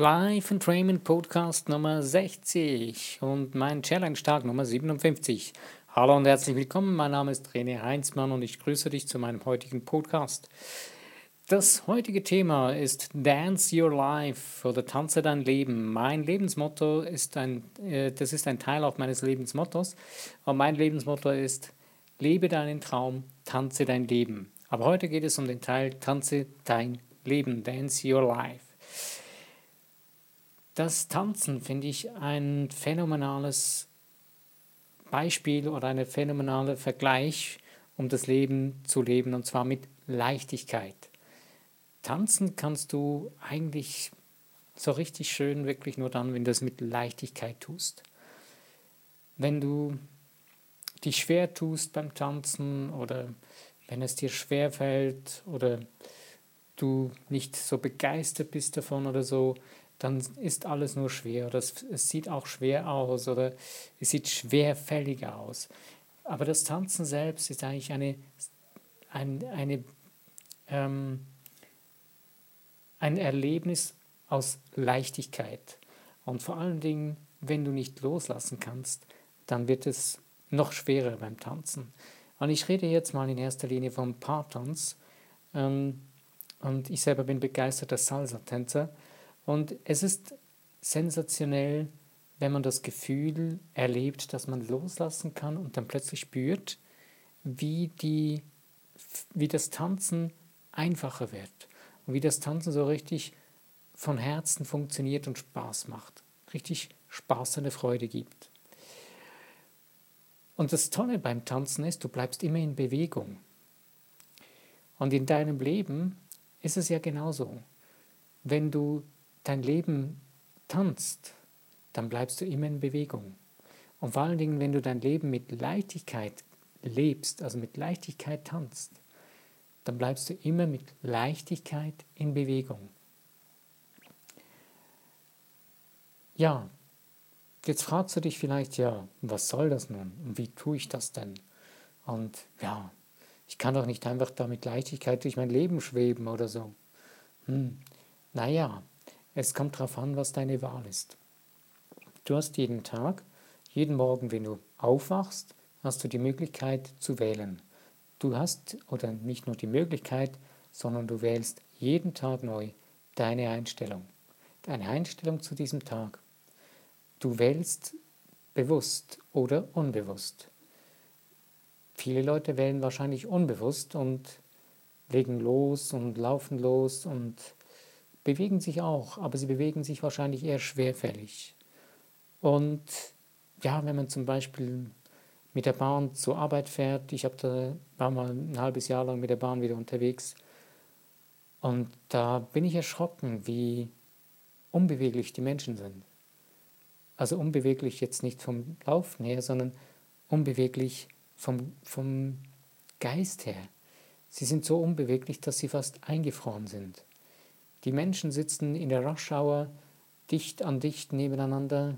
Live and Training Podcast Nummer 60 und mein Challenge-Tag Nummer 57. Hallo und herzlich willkommen, mein Name ist René Heinzmann und ich grüße dich zu meinem heutigen Podcast. Das heutige Thema ist Dance Your Life oder Tanze dein Leben. Mein Lebensmotto ist ein, äh, das ist ein Teil auch meines Lebensmottos. Und mein Lebensmotto ist, lebe deinen Traum, tanze dein Leben. Aber heute geht es um den Teil, tanze dein Leben, dance your life. Das Tanzen finde ich ein phänomenales Beispiel oder ein phänomenaler Vergleich, um das Leben zu leben, und zwar mit Leichtigkeit. Tanzen kannst du eigentlich so richtig schön wirklich nur dann, wenn du es mit Leichtigkeit tust. Wenn du dich schwer tust beim Tanzen oder wenn es dir schwer fällt oder du nicht so begeistert bist davon oder so, dann ist alles nur schwer oder es, es sieht auch schwer aus oder es sieht schwerfällig aus. Aber das Tanzen selbst ist eigentlich eine, ein, eine ähm, ein Erlebnis aus Leichtigkeit. Und vor allen Dingen, wenn du nicht loslassen kannst, dann wird es noch schwerer beim Tanzen. Und ich rede jetzt mal in erster Linie vom Paartanz. Ähm, und ich selber bin begeisterter Salsa-Tänzer. Und es ist sensationell, wenn man das Gefühl erlebt, dass man loslassen kann und dann plötzlich spürt, wie, die, wie das Tanzen einfacher wird und wie das Tanzen so richtig von Herzen funktioniert und Spaß macht. Richtig Spaß und Freude gibt. Und das Tolle beim Tanzen ist, du bleibst immer in Bewegung. Und in deinem Leben ist es ja genauso. Wenn du dein Leben tanzt, dann bleibst du immer in Bewegung. Und vor allen Dingen, wenn du dein Leben mit Leichtigkeit lebst, also mit Leichtigkeit tanzt, dann bleibst du immer mit Leichtigkeit in Bewegung. Ja, jetzt fragst du dich vielleicht, ja, was soll das nun und wie tue ich das denn? Und ja, ich kann doch nicht einfach da mit Leichtigkeit durch mein Leben schweben oder so. Hm. Naja, es kommt darauf an, was deine Wahl ist. Du hast jeden Tag, jeden Morgen, wenn du aufwachst, hast du die Möglichkeit zu wählen. Du hast oder nicht nur die Möglichkeit, sondern du wählst jeden Tag neu deine Einstellung. Deine Einstellung zu diesem Tag. Du wählst bewusst oder unbewusst. Viele Leute wählen wahrscheinlich unbewusst und legen los und laufen los und bewegen sich auch, aber sie bewegen sich wahrscheinlich eher schwerfällig. Und ja, wenn man zum Beispiel mit der Bahn zur Arbeit fährt. Ich habe da war mal ein halbes Jahr lang mit der Bahn wieder unterwegs und da bin ich erschrocken, wie unbeweglich die Menschen sind. Also unbeweglich jetzt nicht vom Laufen her, sondern unbeweglich vom, vom Geist her. Sie sind so unbeweglich, dass sie fast eingefroren sind. Die Menschen sitzen in der Rushhour dicht an dicht nebeneinander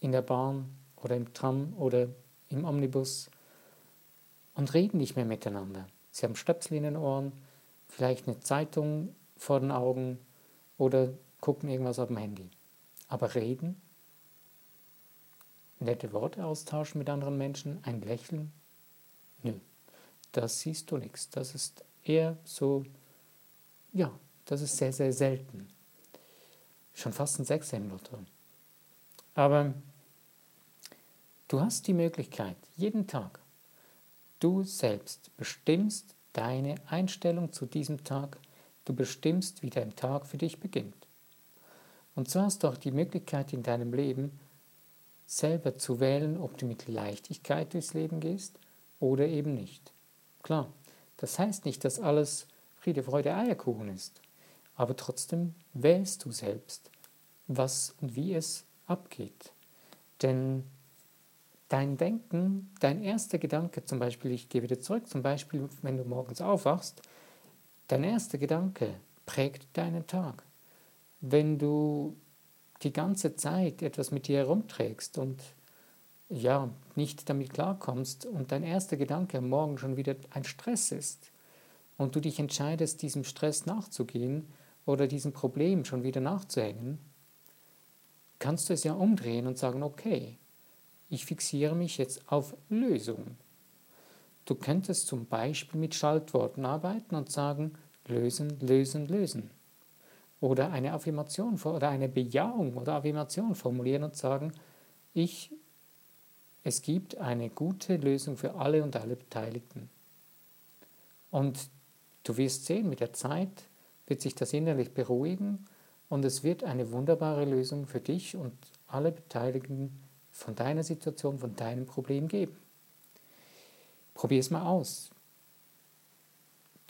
in der Bahn oder im Tram oder im Omnibus und reden nicht mehr miteinander. Sie haben Stöpsel in den Ohren, vielleicht eine Zeitung vor den Augen oder gucken irgendwas auf dem Handy. Aber reden, nette Worte austauschen mit anderen Menschen, ein Lächeln, nö, das siehst du nichts. Das ist eher so, ja, das ist sehr, sehr selten. Schon fast ein Sechser im. Aber Du hast die Möglichkeit, jeden Tag, du selbst bestimmst deine Einstellung zu diesem Tag, du bestimmst, wie dein Tag für dich beginnt. Und so hast du auch die Möglichkeit in deinem Leben, selber zu wählen, ob du mit Leichtigkeit durchs Leben gehst oder eben nicht. Klar, das heißt nicht, dass alles Friede, Freude, Eierkuchen ist, aber trotzdem wählst du selbst, was und wie es abgeht. Denn dein Denken, dein erster Gedanke, zum Beispiel, ich gehe wieder zurück, zum Beispiel, wenn du morgens aufwachst, dein erster Gedanke prägt deinen Tag. Wenn du die ganze Zeit etwas mit dir herumträgst und ja, nicht damit klarkommst und dein erster Gedanke am Morgen schon wieder ein Stress ist und du dich entscheidest, diesem Stress nachzugehen oder diesem Problem schon wieder nachzuhängen, kannst du es ja umdrehen und sagen, okay, ich fixiere mich jetzt auf Lösung. Du könntest zum Beispiel mit Schaltworten arbeiten und sagen, lösen, lösen, lösen. Oder eine Affirmation oder eine Bejahung oder Affirmation formulieren und sagen, ich, es gibt eine gute Lösung für alle und alle Beteiligten. Und du wirst sehen, mit der Zeit wird sich das innerlich beruhigen und es wird eine wunderbare Lösung für dich und alle Beteiligten von deiner Situation, von deinem Problem geben. Probier es mal aus.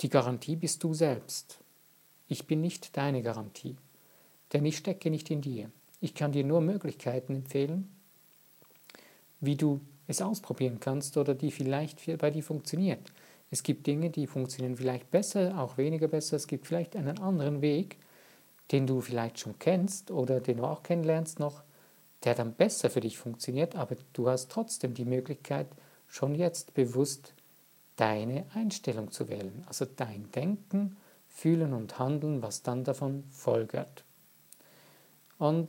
Die Garantie bist du selbst. Ich bin nicht deine Garantie, denn ich stecke nicht in dir. Ich kann dir nur Möglichkeiten empfehlen, wie du es ausprobieren kannst oder die vielleicht bei dir funktioniert. Es gibt Dinge, die funktionieren vielleicht besser, auch weniger besser. Es gibt vielleicht einen anderen Weg, den du vielleicht schon kennst oder den du auch kennenlernst noch, der dann besser für dich funktioniert, aber du hast trotzdem die Möglichkeit, schon jetzt bewusst deine Einstellung zu wählen, also dein Denken, Fühlen und Handeln, was dann davon folgert. Und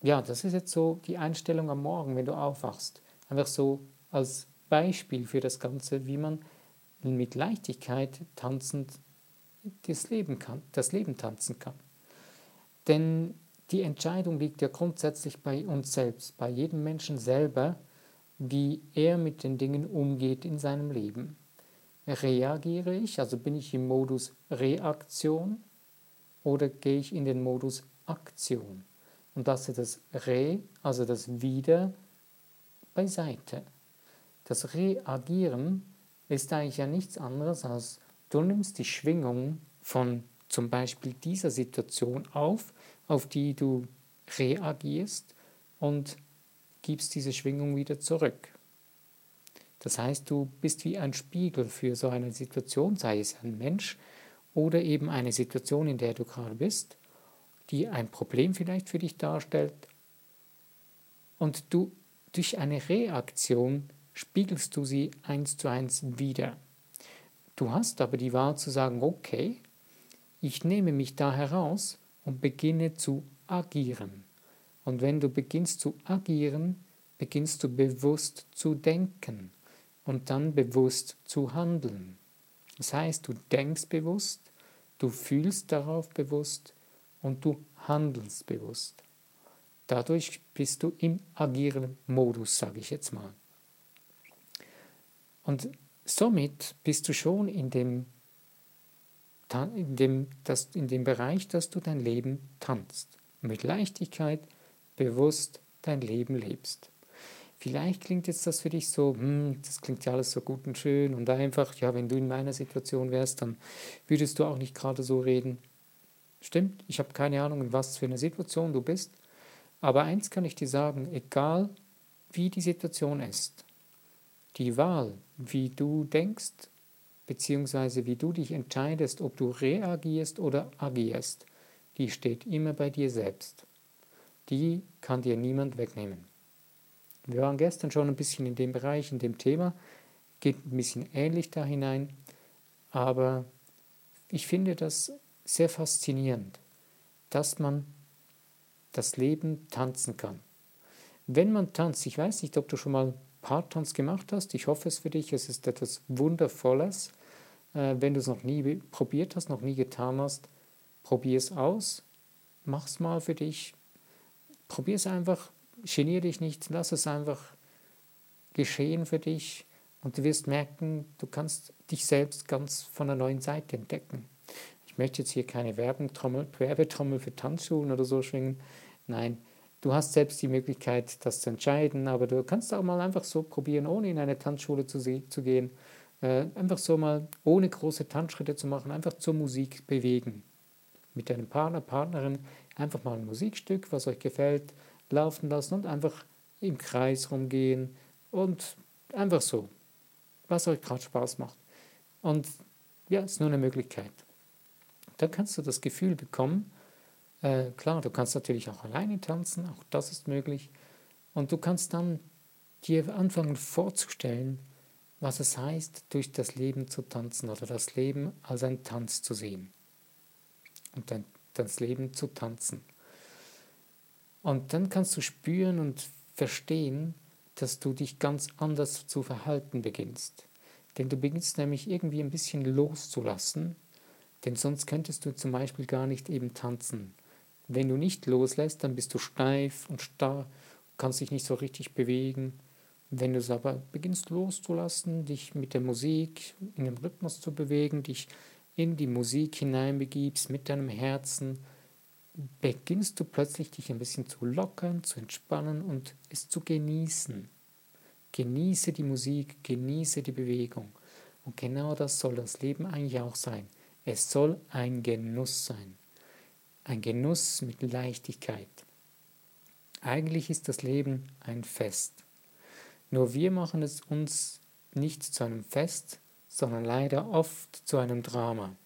ja, das ist jetzt so die Einstellung am Morgen, wenn du aufwachst. Einfach so als Beispiel für das Ganze, wie man mit Leichtigkeit tanzend das Leben, kann, das Leben tanzen kann. Denn die Entscheidung liegt ja grundsätzlich bei uns selbst, bei jedem Menschen selber, wie er mit den Dingen umgeht in seinem Leben. Reagiere ich, also bin ich im Modus Reaktion oder gehe ich in den Modus Aktion und lasse das Re, also das Wieder, beiseite. Das Reagieren ist eigentlich ja nichts anderes als du nimmst die Schwingung von zum Beispiel dieser Situation auf, auf die du reagierst und gibst diese Schwingung wieder zurück. Das heißt, du bist wie ein Spiegel für so eine Situation, sei es ein Mensch oder eben eine Situation, in der du gerade bist, die ein Problem vielleicht für dich darstellt. Und du durch eine Reaktion spiegelst du sie eins zu eins wieder. Du hast aber die Wahl zu sagen, okay, ich nehme mich da heraus und beginne zu agieren. Und wenn du beginnst zu agieren, beginnst du bewusst zu denken und dann bewusst zu handeln. Das heißt, du denkst bewusst, du fühlst darauf bewusst und du handelst bewusst. Dadurch bist du im agieren Modus, sage ich jetzt mal. Und somit bist du schon in dem, in dem, das, in dem Bereich, dass du dein Leben tanzt. Mit Leichtigkeit, bewusst dein Leben lebst. Vielleicht klingt jetzt das für dich so, hm, das klingt ja alles so gut und schön und einfach, ja, wenn du in meiner Situation wärst, dann würdest du auch nicht gerade so reden. Stimmt, ich habe keine Ahnung, in was für einer Situation du bist, aber eins kann ich dir sagen, egal wie die Situation ist, die Wahl, wie du denkst, beziehungsweise wie du dich entscheidest, ob du reagierst oder agierst, die steht immer bei dir selbst. Die kann dir niemand wegnehmen. Wir waren gestern schon ein bisschen in dem Bereich, in dem Thema, geht ein bisschen ähnlich da hinein, aber ich finde das sehr faszinierend, dass man das Leben tanzen kann. Wenn man tanzt, ich weiß nicht, ob du schon mal Partons gemacht hast. Ich hoffe es für dich. Es ist etwas Wundervolles. Äh, wenn du es noch nie probiert hast, noch nie getan hast, probier es aus. Mach es mal für dich. Probier es einfach. Genier dich nicht. Lass es einfach geschehen für dich. Und du wirst merken, du kannst dich selbst ganz von einer neuen Seite entdecken. Ich möchte jetzt hier keine Werbetrommel, Werbetrommel für Tanzschulen oder so schwingen. Nein, Du hast selbst die Möglichkeit, das zu entscheiden, aber du kannst auch mal einfach so probieren, ohne in eine Tanzschule zu, zu gehen, äh, einfach so mal ohne große Tanzschritte zu machen, einfach zur Musik bewegen. Mit deinem Partner, Partnerin einfach mal ein Musikstück, was euch gefällt, laufen lassen und einfach im Kreis rumgehen und einfach so, was euch gerade Spaß macht. Und ja, ist nur eine Möglichkeit. Dann kannst du das Gefühl bekommen, äh, klar, du kannst natürlich auch alleine tanzen, auch das ist möglich. Und du kannst dann dir anfangen vorzustellen, was es heißt, durch das Leben zu tanzen oder das Leben als ein Tanz zu sehen. Und dann das Leben zu tanzen. Und dann kannst du spüren und verstehen, dass du dich ganz anders zu verhalten beginnst. Denn du beginnst nämlich irgendwie ein bisschen loszulassen, denn sonst könntest du zum Beispiel gar nicht eben tanzen. Wenn du nicht loslässt, dann bist du steif und starr, kannst dich nicht so richtig bewegen. Wenn du es aber beginnst loszulassen, dich mit der Musik in dem Rhythmus zu bewegen, dich in die Musik hineinbegibst mit deinem Herzen, beginnst du plötzlich dich ein bisschen zu lockern, zu entspannen und es zu genießen. Genieße die Musik, genieße die Bewegung. Und genau das soll das Leben eigentlich auch sein. Es soll ein Genuss sein. Ein Genuss mit Leichtigkeit. Eigentlich ist das Leben ein Fest. Nur wir machen es uns nicht zu einem Fest, sondern leider oft zu einem Drama,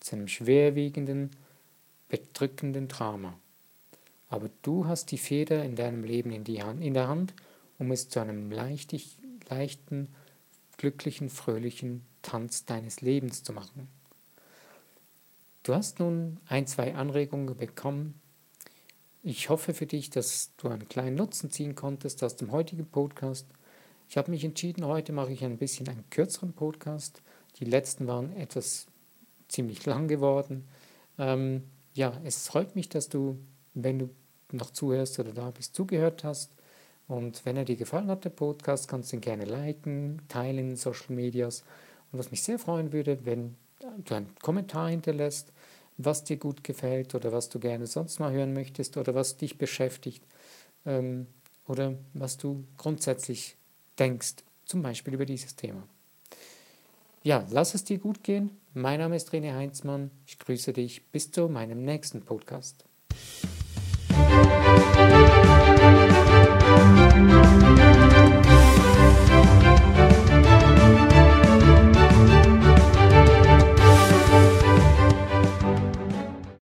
zu einem schwerwiegenden, bedrückenden Drama. Aber du hast die Feder in deinem Leben in, die Hand, in der Hand, um es zu einem leichtig, leichten, glücklichen, fröhlichen Tanz deines Lebens zu machen. Du hast nun ein, zwei Anregungen bekommen. Ich hoffe für dich, dass du einen kleinen Nutzen ziehen konntest aus dem heutigen Podcast. Ich habe mich entschieden, heute mache ich ein bisschen einen kürzeren Podcast. Die letzten waren etwas ziemlich lang geworden. Ähm, ja, es freut mich, dass du, wenn du noch zuhörst oder da bist, zugehört hast. Und wenn er dir gefallen hat, der Podcast, kannst du ihn gerne liken, teilen in Social Medias. Und was mich sehr freuen würde, wenn einen Kommentar hinterlässt, was dir gut gefällt oder was du gerne sonst mal hören möchtest oder was dich beschäftigt ähm, oder was du grundsätzlich denkst, zum Beispiel über dieses Thema. Ja, lass es dir gut gehen. Mein Name ist René Heinzmann. Ich grüße dich bis zu meinem nächsten Podcast.